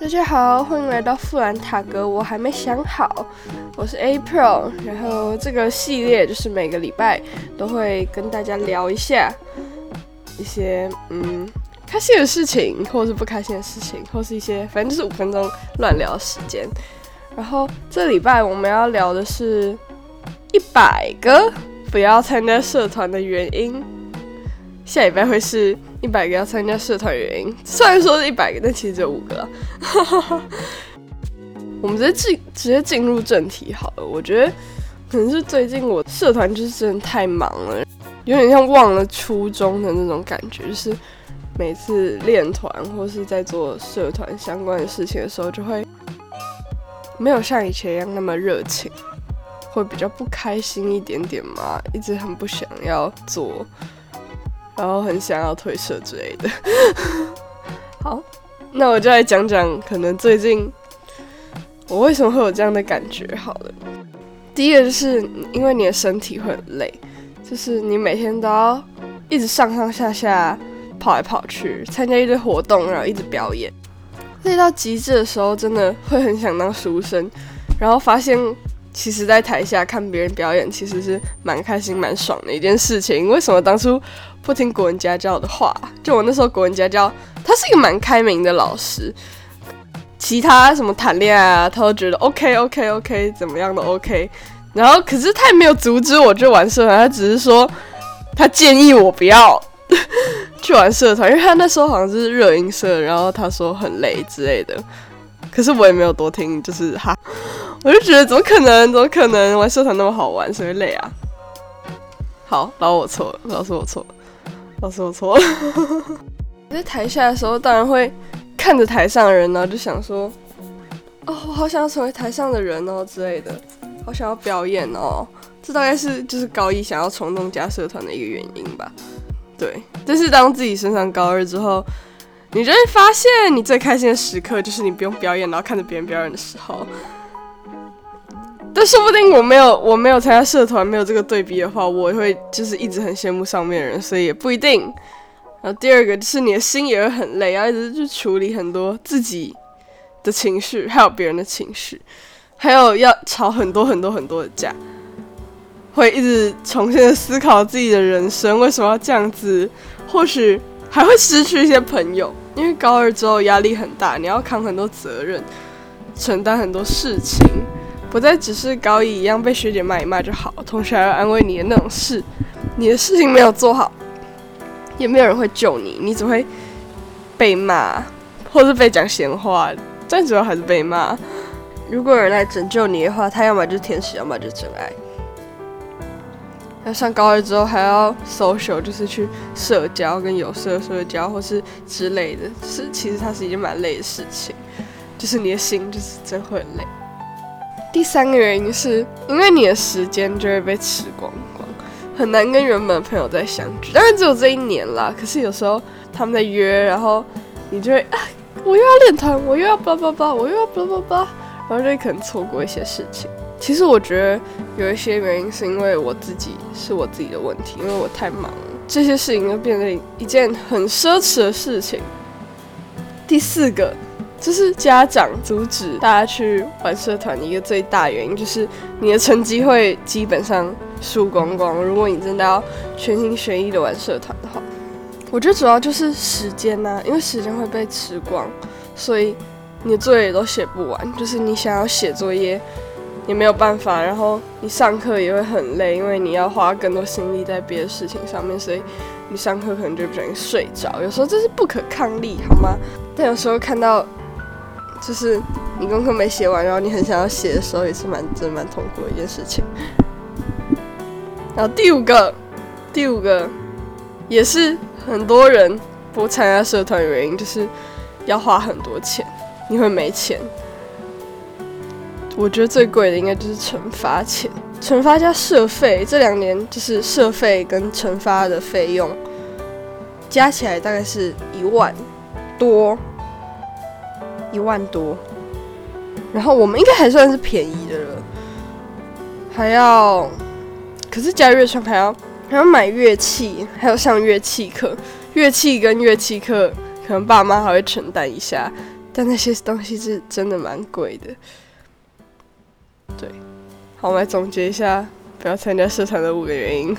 大家好，欢迎来到富兰塔格，我还没想好，我是 April，然后这个系列就是每个礼拜都会跟大家聊一下一些嗯开心的事情，或是不开心的事情，或是一些反正就是五分钟乱聊时间。然后这礼拜我们要聊的是一百个不要参加社团的原因，下礼拜会是。一百个要参加社团原因，虽然说是一百个，但其实只有五个。我们直接进直接进入正题好了。我觉得可能是最近我社团就是真的太忙了，有点像忘了初衷的那种感觉。就是每次练团或是在做社团相关的事情的时候，就会没有像以前一样那么热情，会比较不开心一点点嘛，一直很不想要做。然后很想要退社之类的。好，那我就来讲讲，可能最近我为什么会有这样的感觉。好了，第一个就是因为你的身体会很累，就是你每天都要一直上上下下跑来跑去，参加一堆活动，然后一直表演，累到极致的时候，真的会很想当书生，然后发现。其实，在台下看别人表演，其实是蛮开心、蛮爽的一件事情。为什么当初不听国文家教的话？就我那时候国文家教，他是一个蛮开明的老师，其他什么谈恋爱啊，他都觉得 OK、OK、OK，怎么样都 OK。然后，可是他也没有阻止我去玩社团，他只是说他建议我不要去玩社团，因为他那时候好像是热音社，然后他说很累之类的。可是我也没有多听，就是哈。我就觉得怎么可能？怎么可能玩社团那么好玩？谁会累啊？好，老我错了，老师我错了，老师我错了。在台下的时候，当然会看着台上的人呢，就想说：哦，我好想要成为台上的人哦之类的，好想要表演哦。这大概是就是高一想要冲动加社团的一个原因吧。对，但是当自己升上高二之后，你就会发现，你最开心的时刻就是你不用表演，然后看着别人表演的时候。但说不定我没有我没有参加社团，没有这个对比的话，我会就是一直很羡慕上面的人，所以也不一定。然后第二个就是你的心也会很累，要一直去处理很多自己的情绪，还有别人的情绪，还有要吵很多很多很多的架，会一直重新的思考自己的人生为什么要这样子，或许还会失去一些朋友，因为高二之后压力很大，你要扛很多责任，承担很多事情。不再只是高一一样被学姐骂一骂就好，同学还要安慰你的那种事，你的事情没有做好，也没有人会救你，你只会被骂，或是被讲闲话，但主要还是被骂。如果有人来拯救你的话，他要么就是天使，要么就是真爱。那上高二之后还要 social，就是去社交，跟有色社交或是之类的，是其实它是一件蛮累的事情，就是你的心就是真会累。第三个原因是因为你的时间就会被吃光光，很难跟原本的朋友再相聚。当然只有这一年啦，可是有时候他们在约，然后你就会啊，我又要练团，我又要叭叭叭，我又要叭叭叭，然后就可能错过一些事情。其实我觉得有一些原因是因为我自己是我自己的问题，因为我太忙了，这些事情就变成一件很奢侈的事情。第四个。就是家长阻止大家去玩社团的一个最大原因，就是你的成绩会基本上输光光。如果你真的要全心全意的玩社团的话，我觉得主要就是时间呐，因为时间会被吃光，所以你的作业都写不完。就是你想要写作业也没有办法，然后你上课也会很累，因为你要花更多心力在别的事情上面，所以你上课可能就不小心睡着。有时候这是不可抗力，好吗？但有时候看到。就是你功课没写完，然后你很想要写的时候，也是蛮真蛮痛苦的一件事情。然后第五个，第五个也是很多人不参加社团的原因，就是要花很多钱，你会没钱。我觉得最贵的应该就是惩罚钱，惩罚加社费，这两年就是社费跟惩罚的费用加起来大概是一万多。一万多，然后我们应该还算是便宜的了，还要，可是加乐团还要还要买乐器，还要上乐器课，乐器跟乐器课可能爸妈还会承担一下，但那些东西是真的蛮贵的。对，好，我们来总结一下不要参加社团的五个原因。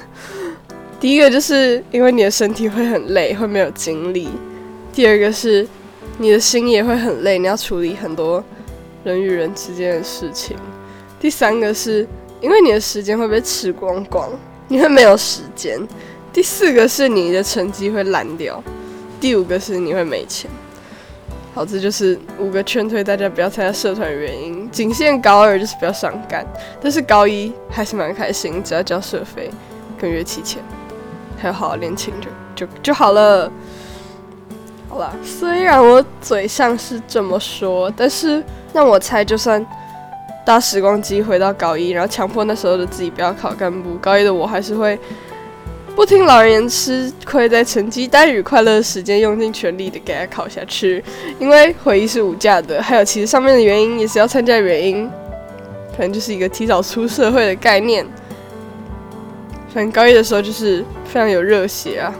第一个就是因为你的身体会很累，会没有精力；第二个是你的心也会很累，你要处理很多人与人之间的事情；第三个是因为你的时间会被吃光光，你会没有时间；第四个是你的成绩会烂掉；第五个是你会没钱。好，这就是五个劝退大家不要参加社团的原因。仅限高二，就是不要伤感，但是高一还是蛮开心，只要交社费跟乐器钱，还有好好练琴就就就好了。好了，虽然我嘴上是这么说，但是那我猜，就算搭时光机回到高一，然后强迫那时候的自己不要考干部，高一的我还是会。不听老人言，吃亏在成绩单与快乐的时间，用尽全力的给他考下去。因为回忆是无价的，还有其实上面的原因也是要参加原因，可能就是一个提早出社会的概念。反正高一的时候就是非常有热血啊，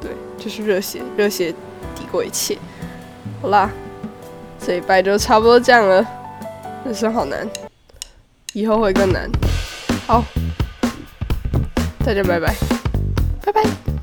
对，就是热血，热血抵过一切。好啦，这一拜就差不多这样了。人生好难，以后会更难。好，大家拜拜。拜拜。